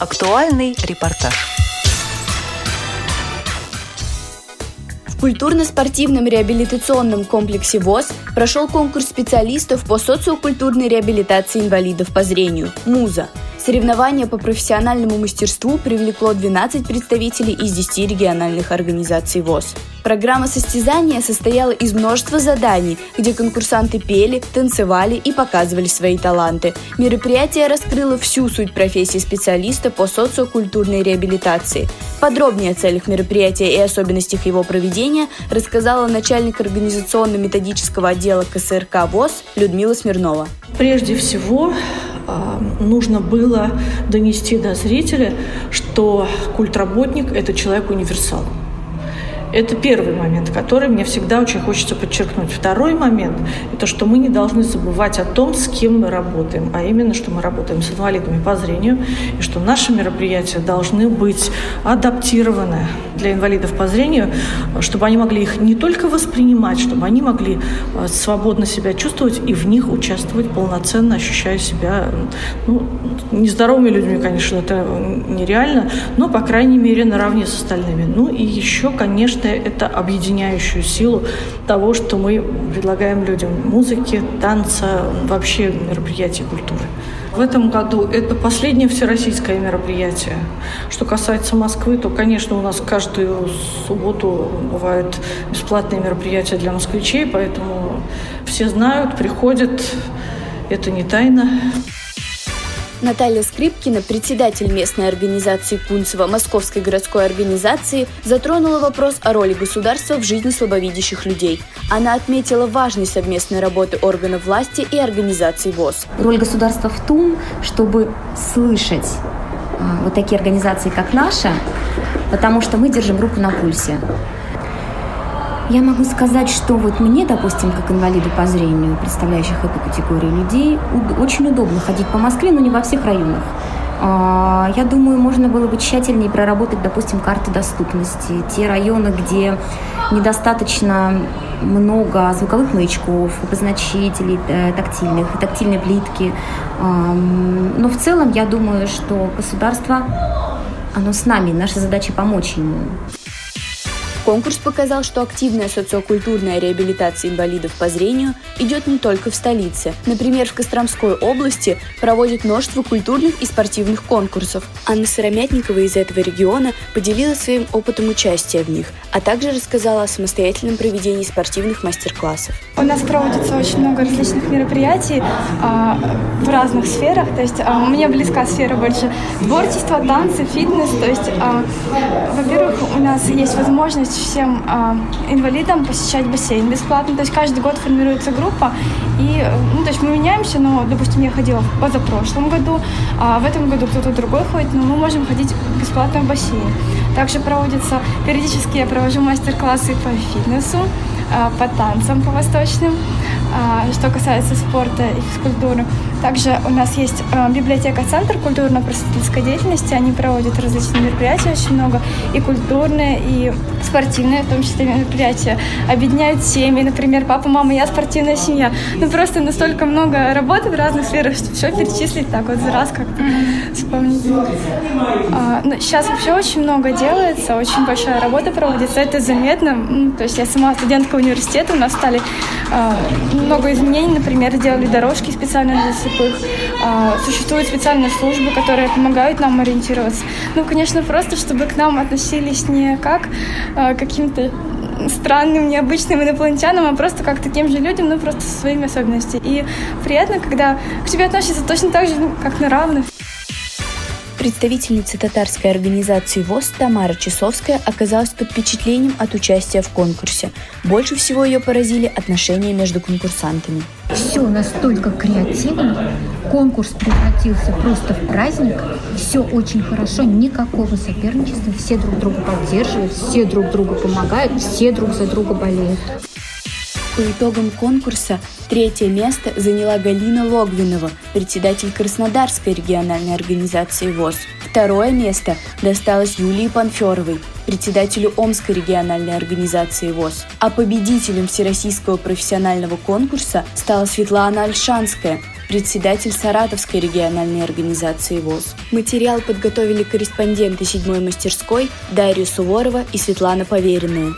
Актуальный репортаж. В культурно-спортивном реабилитационном комплексе ВОЗ прошел конкурс специалистов по социокультурной реабилитации инвалидов по зрению «МУЗа». Соревнование по профессиональному мастерству привлекло 12 представителей из 10 региональных организаций ВОЗ. Программа состязания состояла из множества заданий, где конкурсанты пели, танцевали и показывали свои таланты. Мероприятие раскрыло всю суть профессии специалиста по социокультурной реабилитации. Подробнее о целях мероприятия и особенностях его проведения рассказала начальник организационно-методического отдела КСРК ВОЗ Людмила Смирнова. Прежде всего, нужно было донести до зрителя, что культработник – это человек-универсал. Это первый момент, который мне всегда очень хочется подчеркнуть. Второй момент – это что мы не должны забывать о том, с кем мы работаем, а именно, что мы работаем с инвалидами по зрению, и что наши мероприятия должны быть адаптированы для инвалидов по зрению, чтобы они могли их не только воспринимать, чтобы они могли э, свободно себя чувствовать и в них участвовать полноценно, ощущая себя ну, нездоровыми людьми, конечно, это нереально, но, по крайней мере, наравне с остальными. Ну и еще, конечно, конечно, это объединяющую силу того, что мы предлагаем людям музыки, танца, вообще мероприятий культуры. В этом году это последнее всероссийское мероприятие. Что касается Москвы, то, конечно, у нас каждую субботу бывают бесплатные мероприятия для москвичей, поэтому все знают, приходят, это не тайна. Наталья Скрипкина, председатель местной организации Кунцева Московской городской организации, затронула вопрос о роли государства в жизни слабовидящих людей. Она отметила важность совместной работы органов власти и организаций ВОЗ. Роль государства в том, чтобы слышать а, вот такие организации, как наша, потому что мы держим руку на пульсе. Я могу сказать, что вот мне, допустим, как инвалиду по зрению, представляющих эту категорию людей, очень удобно ходить по Москве, но не во всех районах. А, я думаю, можно было бы тщательнее проработать, допустим, карты доступности. Те районы, где недостаточно много звуковых маячков, обозначителей э, тактильных, тактильной плитки. Но в целом я думаю, что государство, оно с нами, наша задача помочь ему. Конкурс показал, что активная социокультурная реабилитация инвалидов по зрению идет не только в столице. Например, в Костромской области проводят множество культурных и спортивных конкурсов. Анна Сыромятникова из этого региона поделилась своим опытом участия в них, а также рассказала о самостоятельном проведении спортивных мастер-классов. У нас проводится очень много различных мероприятий а, в разных сферах. То есть а, мне близка сфера больше творчества, танцы, фитнес. То есть, а, во-первых, у нас есть возможность всем э, инвалидам посещать бассейн бесплатно. То есть каждый год формируется группа, и ну, то есть мы меняемся, но, допустим, я ходила в позапрошлом году, а в этом году кто-то другой ходит, но мы можем ходить бесплатно в бассейн. Также проводится, периодически я провожу мастер-классы по фитнесу, э, по танцам, по восточным, э, что касается спорта и физкультуры. Также у нас есть э, библиотека-центр культурно-просветительской деятельности. Они проводят различные мероприятия очень много, и культурные, и спортивные, в том числе мероприятия. Объединяют семьи, например, папа, мама, я спортивная семья. Ну просто настолько много работы в разных сферах, что все перечислить так вот за раз как-то вспомнить. А, ну, сейчас вообще очень много делается, очень большая работа проводится, это заметно. Ну, то есть я сама студентка университета, у нас стали много изменений, например, делали дорожки специально для слепых. А, существуют специальные службы, которые помогают нам ориентироваться. Ну, конечно, просто, чтобы к нам относились не как а, каким-то странным, необычным инопланетянам, а просто как таким же людям, ну, просто со своими особенностями. И приятно, когда к тебе относятся точно так же, ну, как на равных. Представительница татарской организации ВОЗ Тамара Часовская оказалась под впечатлением от участия в конкурсе. Больше всего ее поразили отношения между конкурсантами. Все настолько креативно, конкурс превратился просто в праздник, все очень хорошо, никакого соперничества, все друг друга поддерживают, все друг другу помогают, все друг за друга болеют. По итогам конкурса третье место заняла Галина Логвинова, председатель Краснодарской региональной организации ВОЗ. Второе место досталось Юлии Панферовой, председателю Омской региональной организации ВОЗ. А победителем Всероссийского профессионального конкурса стала Светлана Альшанская, председатель Саратовской региональной организации ВОЗ. Материал подготовили корреспонденты седьмой мастерской Дарья Суворова и Светлана Поверенная.